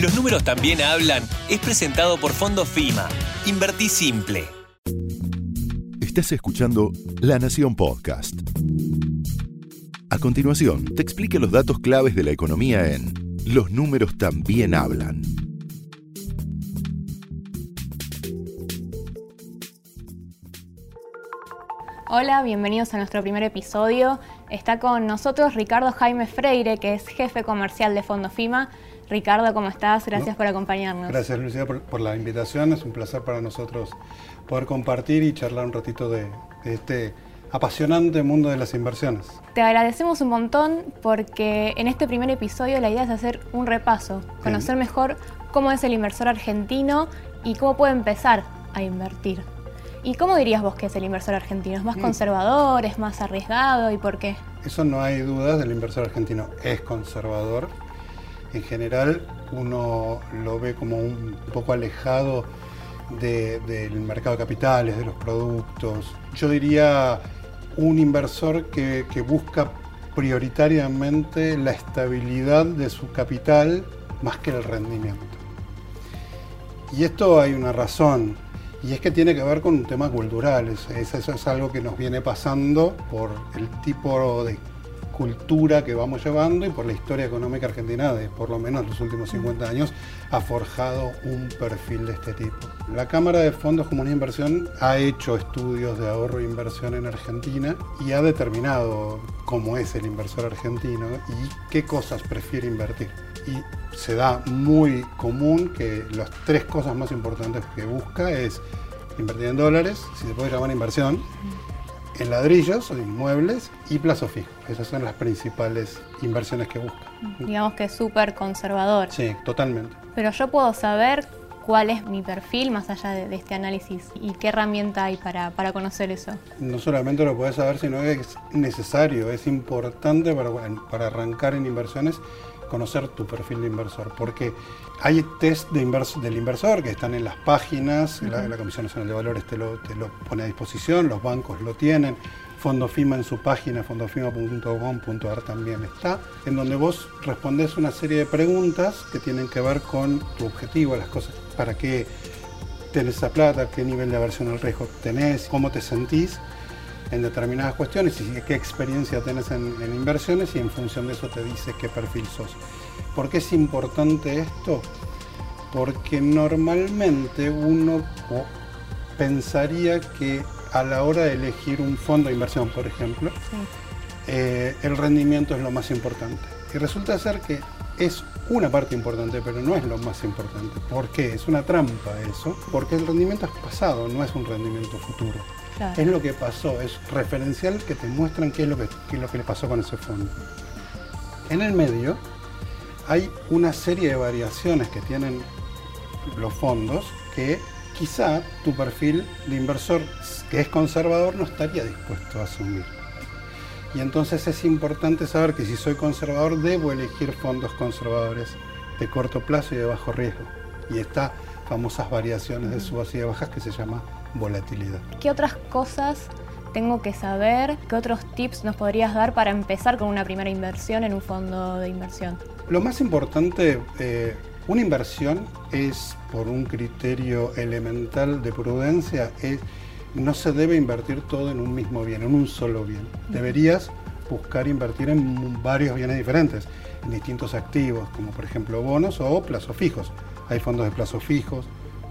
Los números también hablan es presentado por Fondo FIMA. Invertí simple. Estás escuchando La Nación Podcast. A continuación, te explica los datos claves de la economía en Los números también hablan. Hola, bienvenidos a nuestro primer episodio. Está con nosotros Ricardo Jaime Freire, que es jefe comercial de Fondo FIMA. Ricardo, ¿cómo estás? Gracias por acompañarnos. Gracias, Lucía, por, la invitación. Es un placer para nosotros poder compartir y charlar un ratito de, este apasionante mundo de las inversiones. Te agradecemos un montón porque en este primer episodio la idea es hacer un repaso, conocer mejor cómo es el inversor argentino y cómo puede empezar a invertir. ¿Y cómo dirías vos que es el inversor argentino? ¿Es más mm. conservador? ¿Es más arriesgado? ¿Y por qué? Eso no hay dudas, el inversor argentino es conservador. En general uno lo ve como un poco alejado del mercado de capitales, de los productos. Yo diría un inversor que, busca prioritariamente la estabilidad de su capital más que el rendimiento. Y esto hay una razón. Y es que tiene que ver con temas culturales. Eso es algo que nos viene pasando por el tipo de cultura que vamos llevando y por la historia económica argentina de por lo menos los últimos 50 años ha forjado un perfil de este tipo. La Cámara de Fondos Comunidad de Inversión ha hecho estudios de ahorro e inversión en Argentina y ha determinado cómo es el inversor argentino y qué cosas prefiere invertir. Y se da muy común que las tres cosas más importantes que busca es invertir en dólares, si se puede llamar inversión, en ladrillos o inmuebles y plazo fijo. Esas son las principales inversiones que busca. Digamos que es súper conservador. Sí, totalmente. Pero yo puedo saber cuál es mi perfil más allá de, este análisis y qué herramienta hay para, conocer eso. No solamente lo puedes saber, sino que es necesario, es importante para, para arrancar en inversiones conocer tu perfil de inversor, porque hay test de del inversor que están en las páginas, la, Comisión Nacional de Valores te lo, te lo pone a disposición, los bancos lo tienen, Fondo FIMA en su página, fondofima.com.ar también está, en donde vos respondés una serie de preguntas que tienen que ver con tu objetivo, las cosas, para qué tenés esa plata, qué nivel de aversión al riesgo tenés, cómo te sentís en determinadas cuestiones y qué experiencia tenés en, inversiones y en función de eso te dice qué perfil sos. ¿Por qué es importante esto? Porque normalmente uno pensaría que a la hora de elegir un fondo de inversión, por ejemplo, eh, el rendimiento es lo más importante. Y resulta ser que es una parte importante, pero no es lo más importante. ¿Por qué? Es una trampa eso, porque el rendimiento es pasado, no es un rendimiento futuro. Es lo que pasó, es referencial que te muestran qué es, lo que, es lo que le pasó con ese fondo. En el medio hay una serie de variaciones que tienen los fondos que quizá tu perfil de inversor que es conservador no estaría dispuesto a asumir. Y entonces es importante saber que si soy conservador debo elegir fondos conservadores de corto plazo y de bajo riesgo. Y estas famosas variaciones de subas y de bajas que se llama volatilidad. ¿Qué otras cosas tengo que saber? ¿Qué otros tips nos podrías dar para empezar con una primera inversión en un fondo de inversión? Lo más importante, eh, una inversión es, por un criterio elemental de prudencia, es, no se debe invertir todo en un mismo bien, en un solo bien. Deberías buscar invertir en varios bienes diferentes, en distintos activos, como por ejemplo bonos o plazos fijos. Hay fondos de plazos fijos,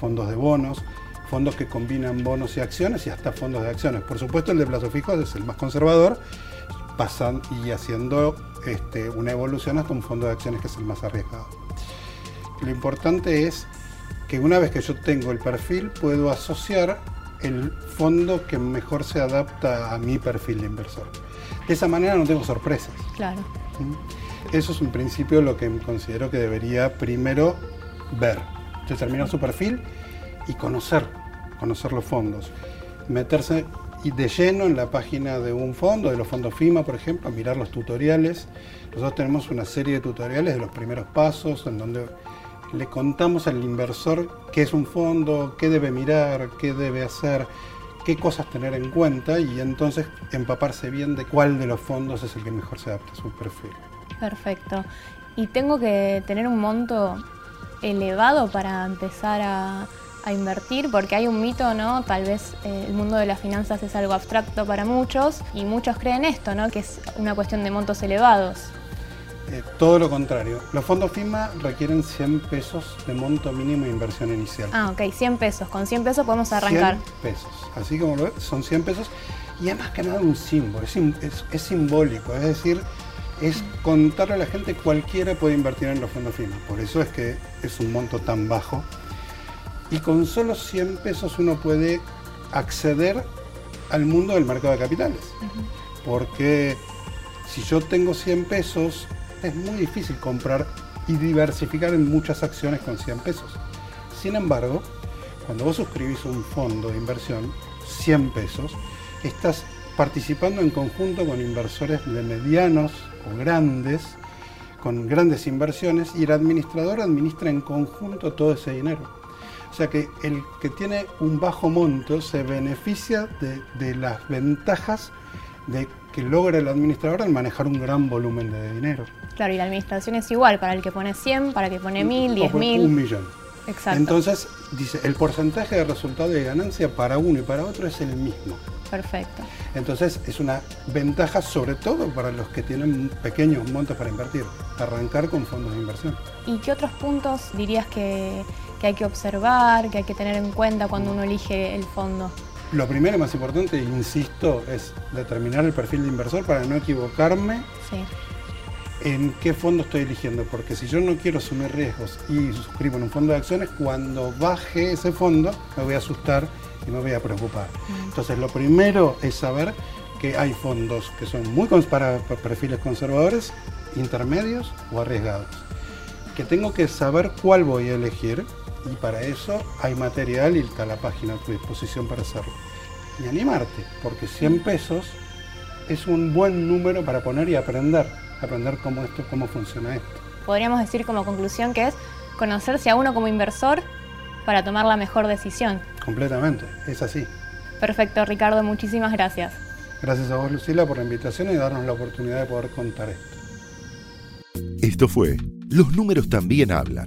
fondos de bonos, fondos que combinan bonos y acciones y hasta fondos de acciones. Por supuesto, el de plazo fijo es el más conservador, pasan y haciendo este, una evolución hasta un fondo de acciones que es el más arriesgado. Lo importante es que una vez que yo tengo el perfil, puedo asociar el fondo que mejor se adapta a mi perfil de inversor. De esa manera no tengo sorpresas. Claro. ¿Mm? Eso es un principio lo que considero que debería primero ver, determinar su perfil y conocer conocer los fondos, meterse de lleno en la página de un fondo, de los fondos FIMA, por ejemplo, mirar los tutoriales. Nosotros tenemos una serie de tutoriales de los primeros pasos en donde le contamos al inversor qué es un fondo, qué debe mirar, qué debe hacer, qué cosas tener en cuenta y entonces empaparse bien de cuál de los fondos es el que mejor se adapta a su perfil. Perfecto. ¿Y tengo que tener un monto elevado para empezar a, invertir? Porque hay un mito, ¿no? Tal vez eh, el mundo de las finanzas es algo abstracto para muchos y muchos creen esto, ¿no? Que es una cuestión de montos elevados. Eh, todo lo contrario. Los fondos FIMA requieren 100 pesos de monto mínimo de inversión inicial. Ah, ok, 100 pesos. Con 100 pesos podemos arrancar. 100 pesos. Así como lo ves, son 100 pesos. Y además que nada un símbolo, es, simbólico, es decir, es contarle a la gente cualquiera puede invertir en los fondos FIMA. Por eso es que es un monto tan bajo. Y con solo 100 pesos uno puede acceder al mundo del mercado de capitales. Porque si yo tengo 100 pesos, es muy difícil comprar y diversificar en muchas acciones con 100 pesos. Sin embargo, cuando vos suscribís un fondo de inversión, 100 pesos, estás participando en conjunto con inversores de medianos o grandes, con grandes inversiones, y el administrador administra en conjunto todo ese dinero. O sea que el que tiene un bajo monto se beneficia de, de las ventajas de que logra el administrador al manejar un gran volumen de dinero. Claro, y la administración es igual para el que pone 100, para el que pone 1000, 10.000. Un millón. Exacto. Entonces, dice, el porcentaje de resultado de ganancia para uno y para otro es el mismo. Perfecto. Entonces, es una ventaja sobre todo para los que tienen pequeños montos para invertir, arrancar con fondos de inversión. ¿Y qué otros puntos dirías que, que hay que observar, que hay que tener en cuenta cuando uno elige el fondo? Lo primero y más importante, insisto, es determinar el perfil de inversor para no equivocarme en qué fondo estoy eligiendo. Porque si yo no quiero asumir riesgos y suscribo en un fondo de acciones, cuando baje ese fondo me voy a asustar y me voy a preocupar. Mm. Entonces, lo primero es saber que hay fondos que son muy para perfiles conservadores, intermedios o arriesgados. Que tengo que saber cuál voy a elegir y para eso hay material y está la página a tu disposición para hacerlo. Y animarte, porque 100 pesos es un buen número para poner y aprender, aprender cómo, esto, cómo funciona esto. Podríamos decir como conclusión que es conocerse a uno como inversor para tomar la mejor decisión. Completamente, es así. Perfecto, Ricardo, muchísimas gracias. Gracias a vos, Lucila, por la invitación y darnos la oportunidad de poder contar esto. Esto fue Los números también hablan